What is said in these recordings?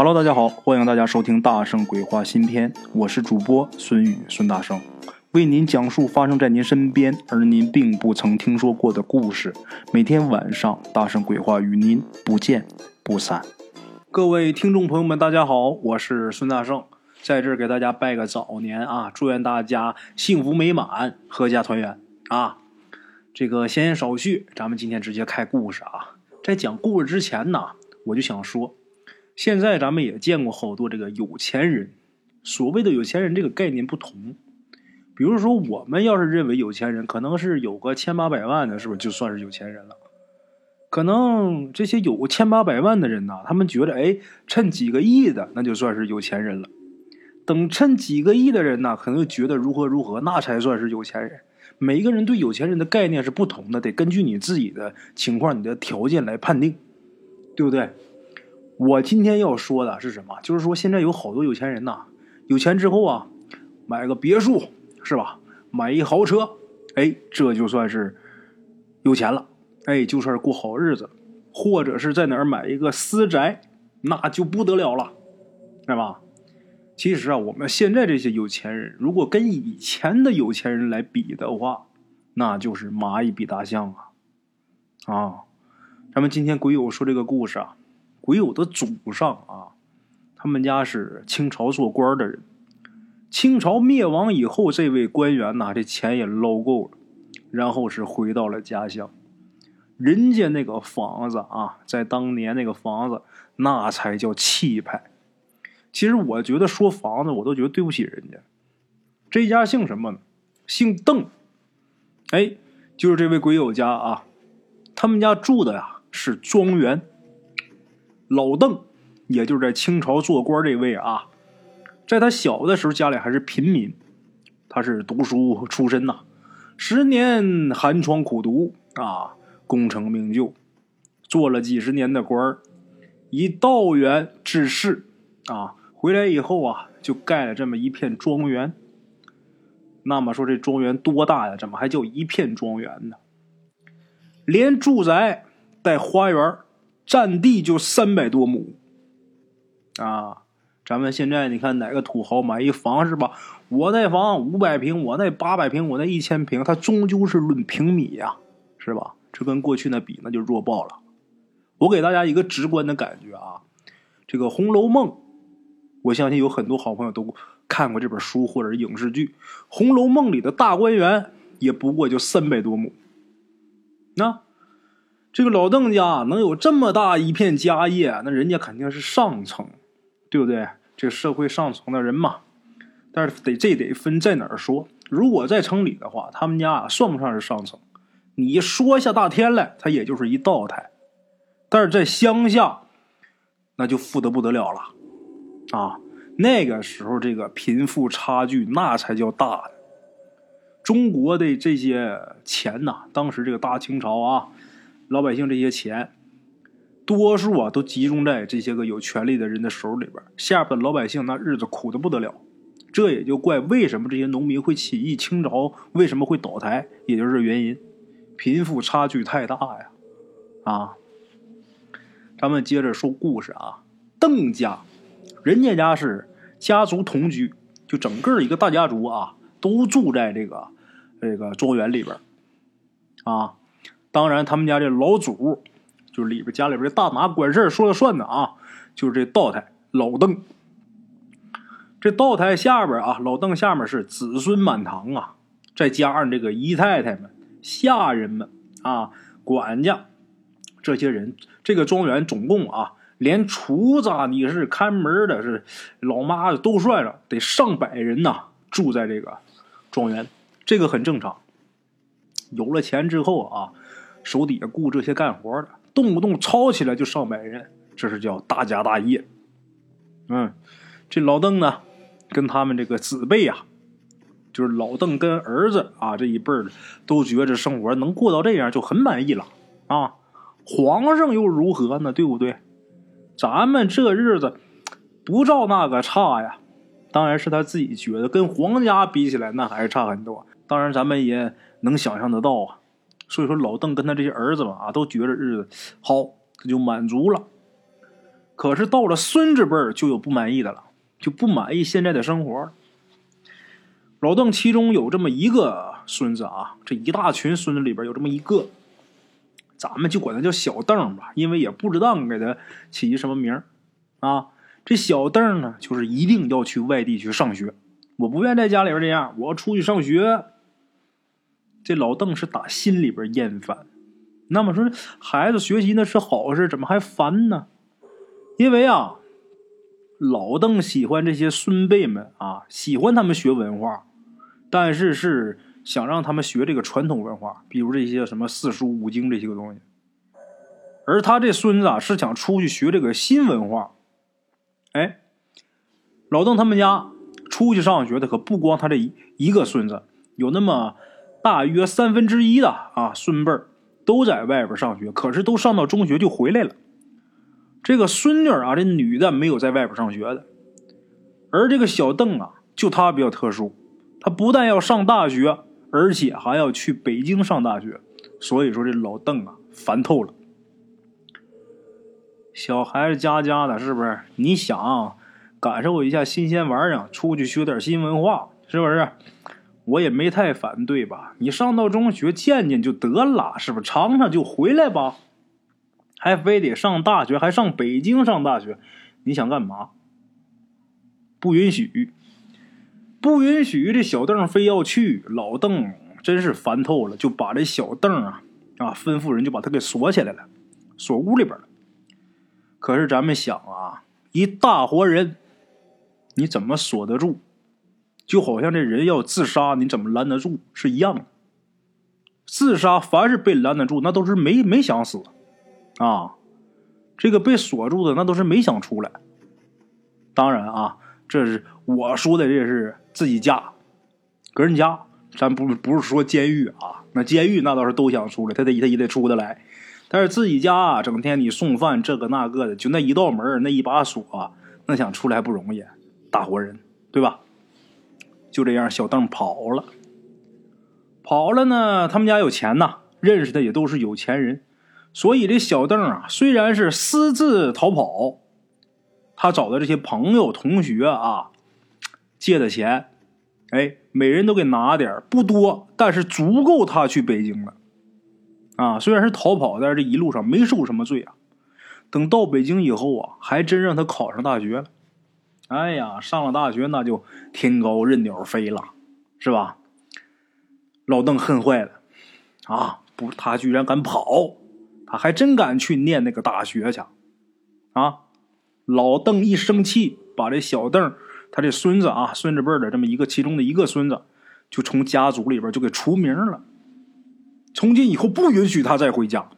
Hello，大家好，欢迎大家收听《大圣鬼话》新篇，我是主播孙宇孙大圣，为您讲述发生在您身边而您并不曾听说过的故事。每天晚上，《大圣鬼话》与您不见不散。各位听众朋友们，大家好，我是孙大圣，在这儿给大家拜个早年啊，祝愿大家幸福美满，阖家团圆啊！这个闲言少叙，咱们今天直接开故事啊。在讲故事之前呢，我就想说。现在咱们也见过好多这个有钱人，所谓的有钱人这个概念不同。比如说，我们要是认为有钱人可能是有个千八百万的，是不是就算是有钱人了？可能这些有千八百万的人呢，他们觉得，哎，趁几个亿的那就算是有钱人了。等趁几个亿的人呢，可能觉得如何如何，那才算是有钱人。每一个人对有钱人的概念是不同的，得根据你自己的情况、你的条件来判定，对不对？我今天要说的是什么？就是说，现在有好多有钱人呐，有钱之后啊，买个别墅是吧？买一豪车，哎，这就算是有钱了，哎，就算是过好日子。或者是在哪儿买一个私宅，那就不得了了，是吧？其实啊，我们现在这些有钱人，如果跟以前的有钱人来比的话，那就是蚂蚁比大象啊！啊，咱们今天鬼友说这个故事啊。鬼友的祖上啊，他们家是清朝做官的人。清朝灭亡以后，这位官员呐，这钱也捞够了，然后是回到了家乡。人家那个房子啊，在当年那个房子，那才叫气派。其实我觉得说房子，我都觉得对不起人家。这家姓什么呢？姓邓。哎，就是这位鬼友家啊，他们家住的呀是庄园。老邓，也就是在清朝做官这位啊，在他小的时候，家里还是平民，他是读书出身呐，十年寒窗苦读啊，功成名就，做了几十年的官儿，以道员治世啊，回来以后啊，就盖了这么一片庄园。那么说这庄园多大呀？怎么还叫一片庄园呢？连住宅带花园。占地就三百多亩，啊，咱们现在你看哪个土豪买一房是吧？我那房五百平，我那八百平，我那一千平，它终究是论平米呀，是吧？这跟过去那比，那就弱爆了。我给大家一个直观的感觉啊，这个《红楼梦》，我相信有很多好朋友都看过这本书或者影视剧，《红楼梦》里的大观园也不过就三百多亩，那。这个老邓家能有这么大一片家业，那人家肯定是上层，对不对？这个社会上层的人嘛。但是得这得分在哪儿说。如果在城里的话，他们家算不上是上层。你说下大天来，他也就是一道台。但是在乡下，那就富得不得了了啊！那个时候这个贫富差距那才叫大的。中国的这些钱呐，当时这个大清朝啊。老百姓这些钱，多数啊都集中在这些个有权力的人的手里边，下边老百姓那日子苦的不得了。这也就怪为什么这些农民会起义，清朝为什么会倒台，也就是原因，贫富差距太大呀！啊，咱们接着说故事啊。邓家，人家家是家族同居，就整个一个大家族啊，都住在这个这个庄园里边啊。当然，他们家这老祖，就是里边家里边这大拿管事说了算的啊，就是这道台老邓。这道台下边啊，老邓下面是子孙满堂啊，再加上这个姨太太们、下人们啊、管家这些人，这个庄园总共啊，连厨子、你是看门的、是老妈子都算上，得上百人呐，住在这个庄园，这个很正常。有了钱之后啊。手底下雇这些干活的，动不动抄起来就上百人，这是叫大家大业。嗯，这老邓呢，跟他们这个子辈呀，就是老邓跟儿子啊这一辈的，都觉着生活能过到这样就很满意了啊。皇上又如何呢？对不对？咱们这日子不照那个差呀。当然是他自己觉得跟皇家比起来，那还是差很多。当然咱们也能想象得到啊。所以说，老邓跟他这些儿子们啊，都觉着日子好，他就满足了。可是到了孙子辈儿就有不满意的了，就不满意现在的生活。老邓其中有这么一个孙子啊，这一大群孙子里边有这么一个，咱们就管他叫小邓吧，因为也不知道给他起一什么名儿啊。这小邓呢，就是一定要去外地去上学，我不愿在家里边这样，我要出去上学。这老邓是打心里边厌烦。那么说，孩子学习那是好事，怎么还烦呢？因为啊，老邓喜欢这些孙辈们啊，喜欢他们学文化，但是是想让他们学这个传统文化，比如这些什么四书五经这些个东西。而他这孙子啊，是想出去学这个新文化。哎，老邓他们家出去上学的可不光他这一一个孙子，有那么大约三分之一的啊孙辈儿都在外边上学，可是都上到中学就回来了。这个孙女啊，这女的没有在外边上学的，而这个小邓啊，就他比较特殊，他不但要上大学，而且还要去北京上大学，所以说这老邓啊烦透了。小孩子家家的，是不是？你想感受一下新鲜玩意儿，出去学点新文化，是不是？我也没太反对吧。你上到中学见见就得了，是不是？尝尝就回来吧。还非得上大学，还上北京上大学，你想干嘛？不允许，不允许！这小邓非要去，老邓真是烦透了，就把这小邓啊啊吩咐人就把他给锁起来了，锁屋里边了。可是咱们想啊，一大活人，你怎么锁得住？就好像这人要自杀，你怎么拦得住是一样的。自杀，凡是被拦得住，那都是没没想死啊。这个被锁住的，那都是没想出来。当然啊，这是我说的，这是自己家，个人家，咱不不是说监狱啊。那监狱那倒是都想出来，他得他也得出得来。但是自己家啊，整天你送饭这个那个的，就那一道门那一把锁，那想出来不容易，大活人，对吧？就这样，小邓跑了，跑了呢。他们家有钱呐，认识的也都是有钱人，所以这小邓啊，虽然是私自逃跑，他找的这些朋友、同学啊，借的钱，哎，每人都给拿点不多，但是足够他去北京了。啊，虽然是逃跑，但是这一路上没受什么罪啊。等到北京以后啊，还真让他考上大学了。哎呀，上了大学那就天高任鸟飞了，是吧？老邓恨坏了，啊，不，他居然敢跑，他还真敢去念那个大学去，啊！老邓一生气，把这小邓他这孙子啊，孙子辈的这么一个其中的一个孙子，就从家族里边就给除名了。从今以后不允许他再回家。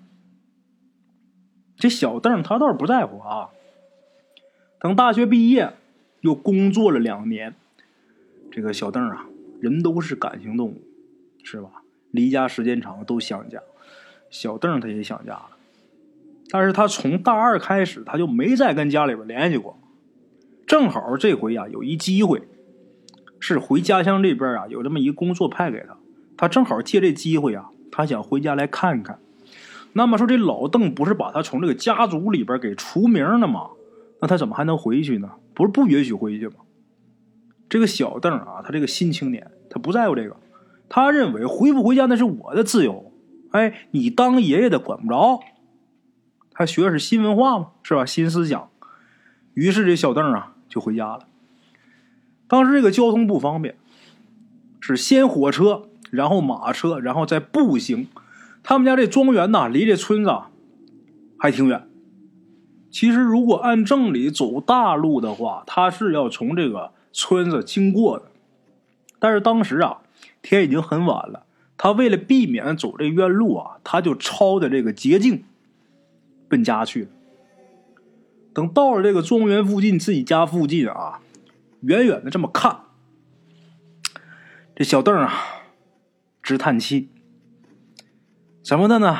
这小邓他倒是不在乎啊。等大学毕业，又工作了两年。这个小邓啊，人都是感情动物，是吧？离家时间长都想家。小邓他也想家了，但是他从大二开始他就没再跟家里边联系过。正好这回啊有一机会，是回家乡这边啊有这么一个工作派给他，他正好借这机会啊。他想回家来看看，那么说这老邓不是把他从这个家族里边给除名了吗？那他怎么还能回去呢？不是不允许回去吗？这个小邓啊，他这个新青年，他不在乎这个，他认为回不回家那是我的自由，哎，你当爷爷的管不着。他学的是新文化嘛，是吧？新思想。于是这小邓啊就回家了。当时这个交通不方便，是先火车。然后马车，然后再步行。他们家这庄园呐，离这村子还挺远。其实，如果按正理走大路的话，他是要从这个村子经过的。但是当时啊，天已经很晚了。他为了避免走这冤路啊，他就抄的这个捷径奔家去。等到了这个庄园附近，自己家附近啊，远远的这么看，这小邓啊。直叹气，怎么的呢？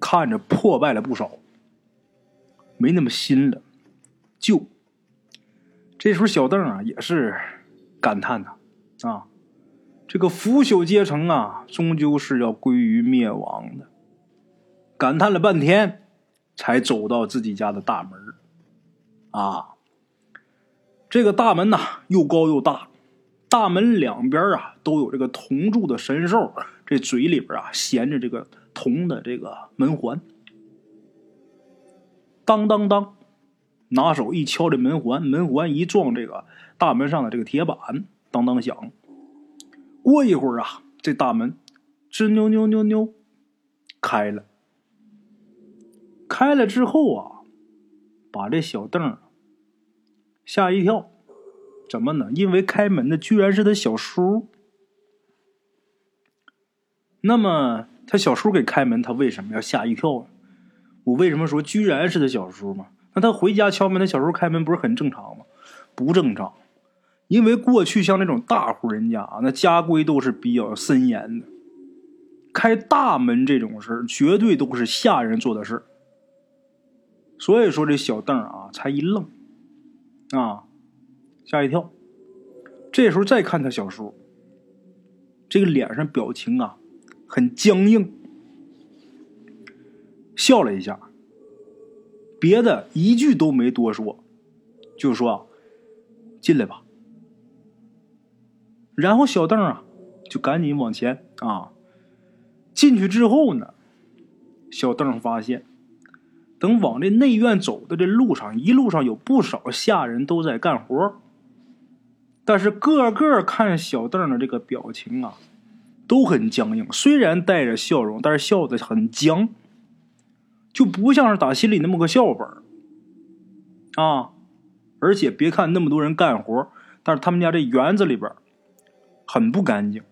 看着破败了不少，没那么新了，旧。这时候小邓啊也是感叹呐，啊，这个腐朽阶层啊，终究是要归于灭亡的。感叹了半天，才走到自己家的大门。啊。这个大门呐，又高又大，大门两边啊都有这个铜铸的神兽，这嘴里边啊衔着这个铜的这个门环。当当当，拿手一敲这门环，门环一撞这个大门上的这个铁板，当当响。过一会儿啊，这大门吱扭扭扭扭开了。开了之后啊，把这小邓吓一跳，怎么呢？因为开门的居然是他小叔。那么他小叔给开门，他为什么要吓一跳呢？我为什么说居然是他小叔嘛？那他回家敲门，他小叔开门不是很正常吗？不正常，因为过去像那种大户人家啊，那家规都是比较森严的，开大门这种事绝对都是下人做的事所以说这小邓啊，才一愣。啊，吓一跳！这时候再看他小叔，这个脸上表情啊，很僵硬，笑了一下，别的一句都没多说，就说：“进来吧。”然后小邓啊，就赶紧往前啊，进去之后呢，小邓发现。等往这内院走的这路上，一路上有不少下人都在干活，但是个个看小邓的这个表情啊，都很僵硬。虽然带着笑容，但是笑的很僵，就不像是打心里那么个笑话啊。而且别看那么多人干活，但是他们家这园子里边很不干净。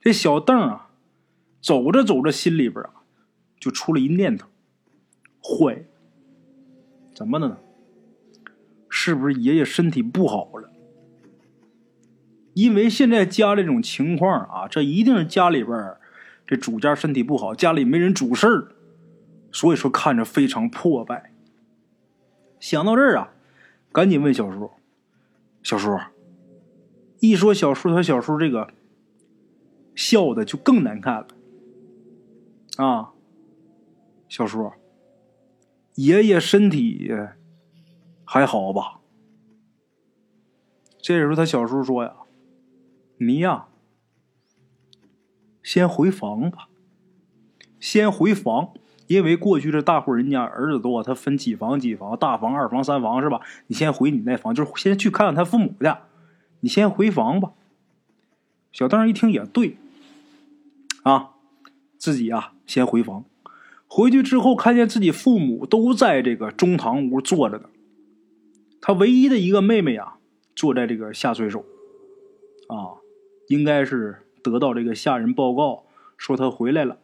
这小邓啊，走着走着，心里边啊，就出了一念头。坏，怎么的呢？是不是爷爷身体不好了？因为现在家这种情况啊，这一定是家里边这主家身体不好，家里没人主事儿，所以说看着非常破败。想到这儿啊，赶紧问小叔：“小叔，一说小叔，他小叔这个笑的就更难看了啊，小叔。”爷爷身体还好吧？这时候他小叔说呀：“你呀，先回房吧，先回房，因为过去这大户人家儿子多，他分几房几房，大房、二房、三房是吧？你先回你那房，就是先去看看他父母去。你先回房吧。”小邓一听也对，啊，自己啊先回房。回去之后，看见自己父母都在这个中堂屋坐着呢。他唯一的一个妹妹啊，坐在这个下水手，啊，应该是得到这个下人报告说他回来了。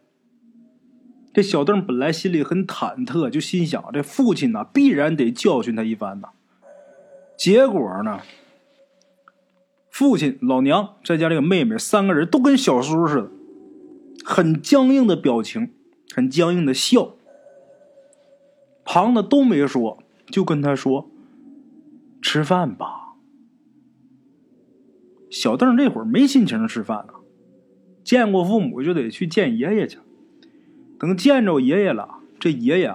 这小邓本来心里很忐忑，就心想这父亲呢必然得教训他一番呐。结果呢，父亲、老娘再加这个妹妹三个人都跟小叔似的，很僵硬的表情。很僵硬的笑，旁的都没说，就跟他说：“吃饭吧。”小邓这会儿没心情吃饭呢，见过父母就得去见爷爷去。等见着爷爷了，这爷爷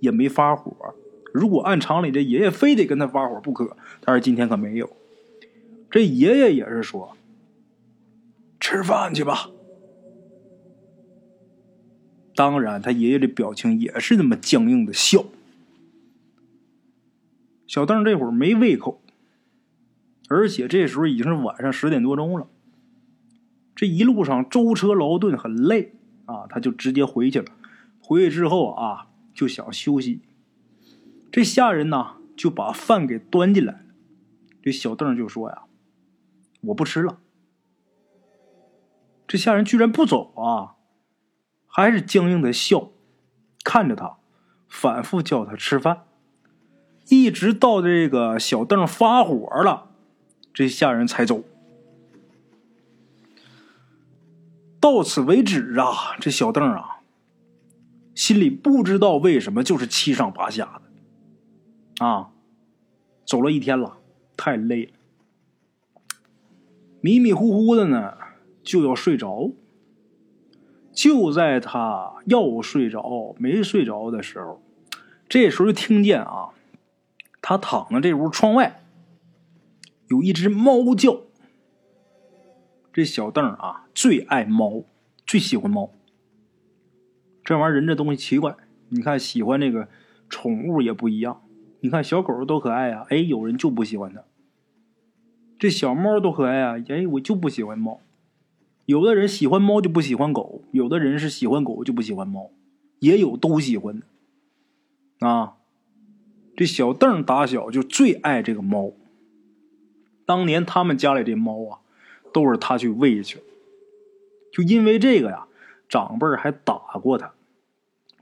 也没发火。如果按常理，这爷爷非得跟他发火不可，但是今天可没有。这爷爷也是说：“吃饭去吧。”当然，他爷爷的表情也是那么僵硬的笑。小邓这会儿没胃口，而且这时候已经是晚上十点多钟了。这一路上舟车劳顿，很累啊，他就直接回去了。回去之后啊，就想休息。这下人呢就把饭给端进来了。这小邓就说呀：“我不吃了。”这下人居然不走啊！还是僵硬的笑，看着他，反复叫他吃饭，一直到这个小邓发火了，这下人才走。到此为止啊！这小邓啊，心里不知道为什么就是七上八下的，啊，走了一天了，太累了，迷迷糊糊的呢，就要睡着。就在他要睡着没睡着的时候，这时候就听见啊，他躺在这屋窗外，有一只猫叫。这小邓啊，最爱猫，最喜欢猫。这玩意儿人这东西奇怪，你看喜欢这个宠物也不一样。你看小狗多可爱啊，哎，有人就不喜欢它。这小猫多可爱啊，哎，我就不喜欢猫。有的人喜欢猫就不喜欢狗，有的人是喜欢狗就不喜欢猫，也有都喜欢的。啊，这小邓打小就最爱这个猫。当年他们家里这猫啊。都是他去喂去，就因为这个呀，长辈还打过他。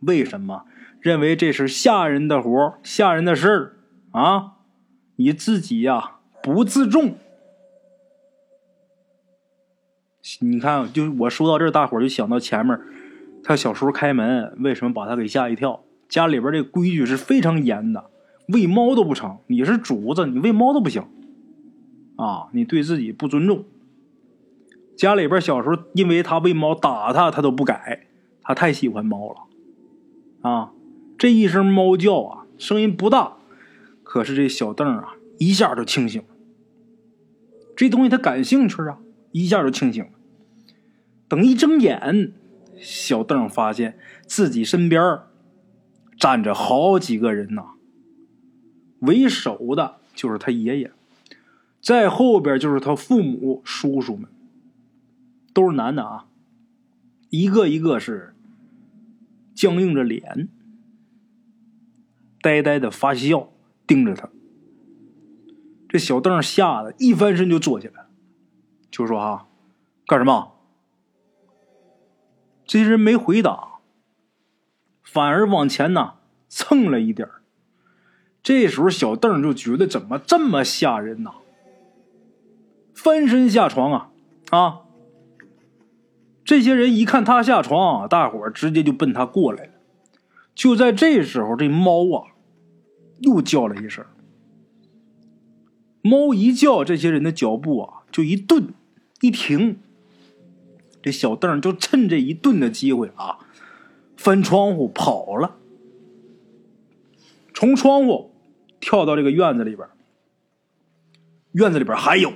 为什么？认为这是下人的活下人的事儿啊！你自己呀不自重。你看，就我说到这儿，大伙儿就想到前面，他小时候开门，为什么把他给吓一跳？家里边这规矩是非常严的，喂猫都不成。你是主子，你喂猫都不行啊！你对自己不尊重。家里边小时候，因为他喂猫打他，他都不改，他太喜欢猫了，啊，这一声猫叫啊，声音不大，可是这小邓啊，一下就清醒了。这东西他感兴趣啊，一下就清醒了。等一睁眼，小邓发现自己身边站着好几个人呐，为首的就是他爷爷，在后边就是他父母、叔叔们。都是男的啊，一个一个是僵硬着脸，呆呆的发笑，盯着他。这小邓吓得一翻身就坐起来了，就说：“哈，干什么？”这些人没回答，反而往前呢蹭了一点这时候小邓就觉得怎么这么吓人呐？翻身下床啊啊！这些人一看他下床，大伙儿直接就奔他过来了。就在这时候，这猫啊又叫了一声。猫一叫，这些人的脚步啊就一顿一停。这小邓就趁这一顿的机会啊，翻窗户跑了，从窗户跳到这个院子里边。院子里边还有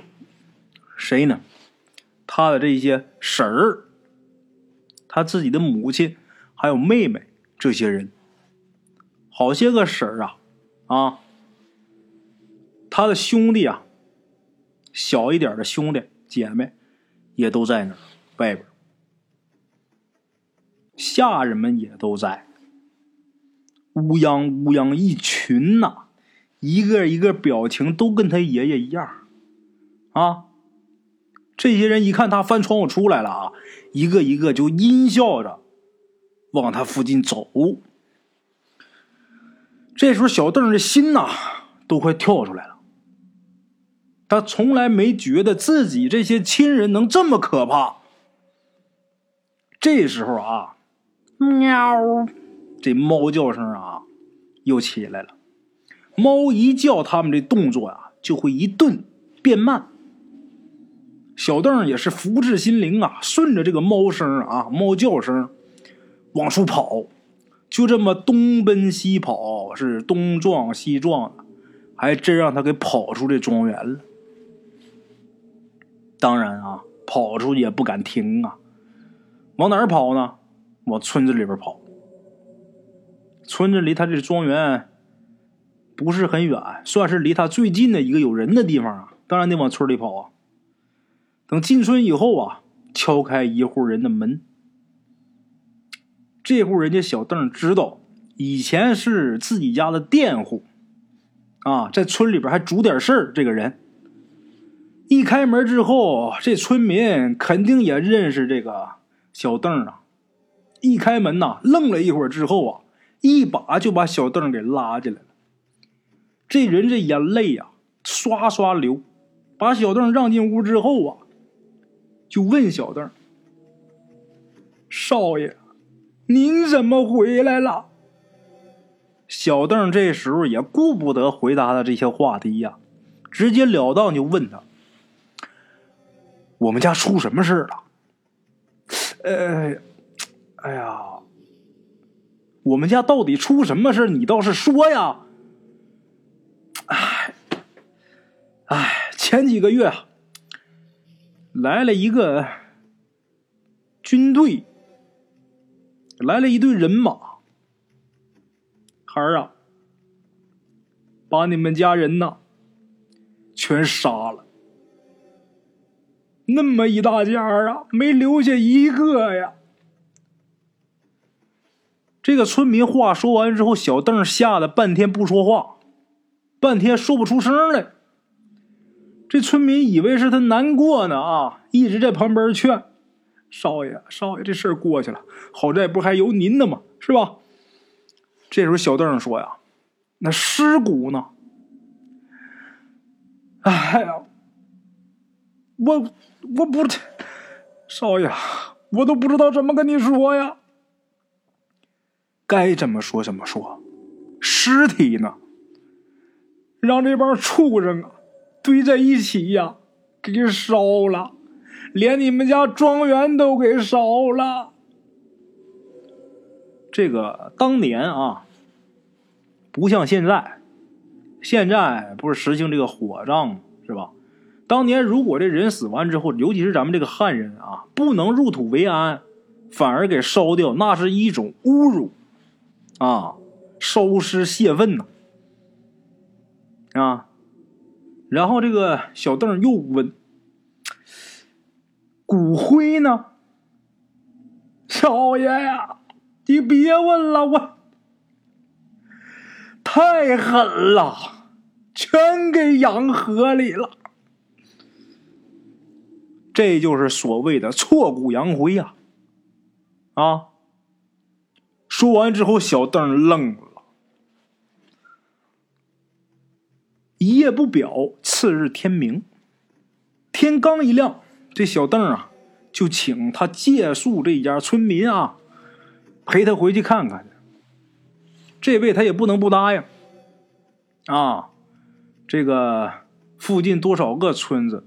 谁呢？他的这些婶儿。他自己的母亲，还有妹妹，这些人，好些个婶儿啊，啊，他的兄弟啊，小一点的兄弟姐妹，也都在那儿外边，下人们也都在，乌泱乌泱一群呐，一个一个表情都跟他爷爷一样，啊。这些人一看他翻窗户出来了啊，一个一个就阴笑着往他附近走。这时候，小邓的心呐都快跳出来了。他从来没觉得自己这些亲人能这么可怕。这时候啊，喵，这猫叫声啊又起来了。猫一叫，他们这动作啊就会一顿变慢。小邓也是福至心灵啊，顺着这个猫声啊、猫叫声往出跑，就这么东奔西跑，是东撞西撞的，还真让他给跑出这庄园了。当然啊，跑出去也不敢停啊，往哪儿跑呢？往村子里边跑。村子离他这庄园不是很远，算是离他最近的一个有人的地方啊。当然得往村里跑啊。等进村以后啊，敲开一户人的门。这户人家小邓知道，以前是自己家的佃户，啊，在村里边还主点事儿。这个人一开门之后，这村民肯定也认识这个小邓啊。一开门呐，愣了一会儿之后啊，一把就把小邓给拉进来了。这人这眼泪呀，刷刷流，把小邓让进屋之后啊。就问小邓：“少爷，您怎么回来了？”小邓这时候也顾不得回答他这些话题呀，直截了当就问他：“我们家出什么事了？”“呃，哎呀，我们家到底出什么事你倒是说呀！”哎，哎前几个月啊，来了一个军队，来了一队人马，孩儿啊，把你们家人呐全杀了。那么一大家啊，没留下一个呀！这个村民话说完之后，小邓吓得半天不说话，半天说不出声来。这村民以为是他难过呢啊，一直在旁边劝少爷：“少爷，这事儿过去了，好在不还有您呢吗？是吧？”这时候小邓说：“呀，那尸骨呢？哎呀，我……”我不，少爷，我都不知道怎么跟你说呀。该怎么说怎么说，尸体呢？让这帮畜生啊堆在一起呀，给烧了，连你们家庄园都给烧了。这个当年啊，不像现在，现在不是实行这个火葬是吧？当年如果这人死完之后，尤其是咱们这个汉人啊，不能入土为安，反而给烧掉，那是一种侮辱啊！烧尸泄愤呐啊！然后这个小邓又问：“骨灰呢？”少爷呀，你别问了，我太狠了，全给养河里了。这就是所谓的挫骨扬灰呀！啊！说完之后，小邓愣了。一夜不表，次日天明，天刚一亮，这小邓啊，就请他借宿这家村民啊，陪他回去看看。这位他也不能不答应啊！这个附近多少个村子？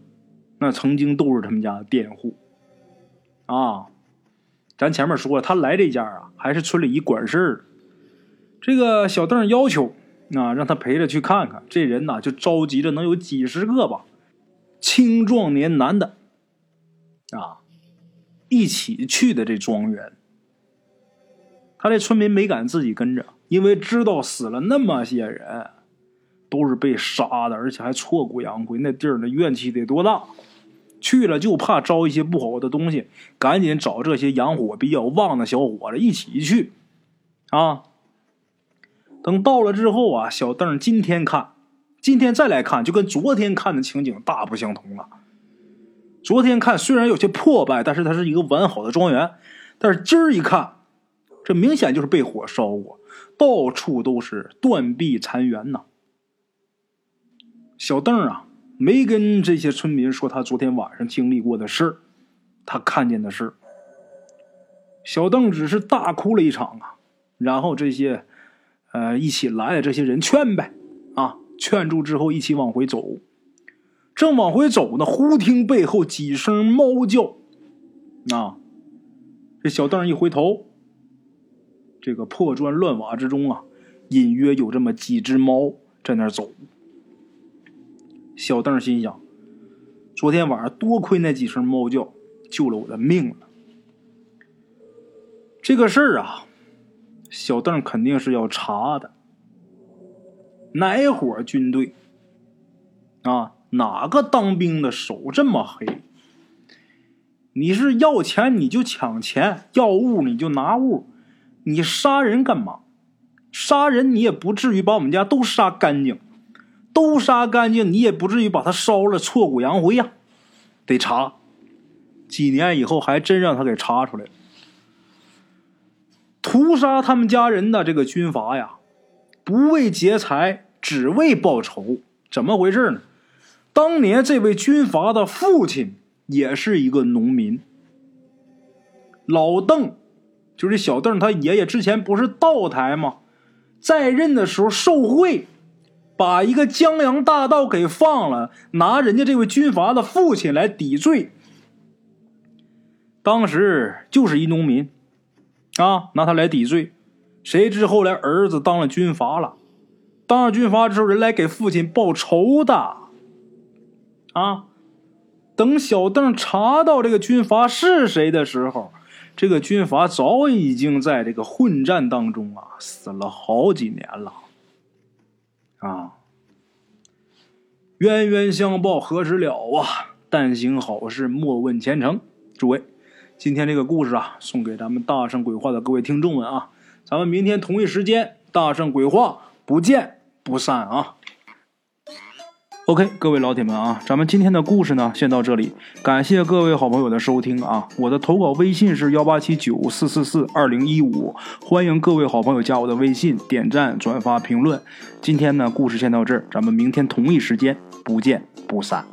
那曾经都是他们家的佃户，啊，咱前面说了，他来这家啊，还是村里一管事儿。这个小邓要求啊，让他陪着去看看。这人呐，就召集着能有几十个吧，青壮年男的，啊，一起去的这庄园。他这村民没敢自己跟着，因为知道死了那么些人，都是被杀的，而且还挫骨扬灰，那地儿那怨气得多大。去了就怕招一些不好的东西，赶紧找这些阳火比较旺的小伙子一起去，啊！等到了之后啊，小邓今天看，今天再来看，就跟昨天看的情景大不相同了。昨天看虽然有些破败，但是它是一个完好的庄园，但是今儿一看，这明显就是被火烧过，到处都是断壁残垣呐。小邓啊！没跟这些村民说他昨天晚上经历过的事他看见的事小邓只是大哭了一场啊，然后这些，呃，一起来的这些人劝呗，啊，劝住之后一起往回走，正往回走呢，忽听背后几声猫叫，啊，这小邓一回头，这个破砖乱瓦之中啊，隐约有这么几只猫在那走。小邓心想：“昨天晚上多亏那几声猫叫，救了我的命了。这个事儿啊，小邓肯定是要查的。哪伙军队啊？哪个当兵的手这么黑？你是要钱你就抢钱，要物你就拿物，你杀人干嘛？杀人你也不至于把我们家都杀干净。”都杀干净，你也不至于把他烧了，挫骨扬灰呀！得查，几年以后还真让他给查出来了。屠杀他们家人的这个军阀呀，不为劫财，只为报仇，怎么回事呢？当年这位军阀的父亲也是一个农民，老邓，就是小邓他爷爷之前不是道台吗？在任的时候受贿。把一个江洋大盗给放了，拿人家这位军阀的父亲来抵罪。当时就是一农民，啊，拿他来抵罪。谁知后来儿子当了军阀了，当了军阀之后，人来给父亲报仇的，啊，等小邓查到这个军阀是谁的时候，这个军阀早已经在这个混战当中啊死了好几年了。啊，冤冤相报何时了啊？但行好事，莫问前程。诸位，今天这个故事啊，送给咱们大圣鬼话的各位听众们啊，咱们明天同一时间，大圣鬼话不见不散啊。OK，各位老铁们啊，咱们今天的故事呢，先到这里。感谢各位好朋友的收听啊！我的投稿微信是幺八七九四四四二零一五，欢迎各位好朋友加我的微信，点赞、转发、评论。今天呢，故事先到这儿，咱们明天同一时间不见不散。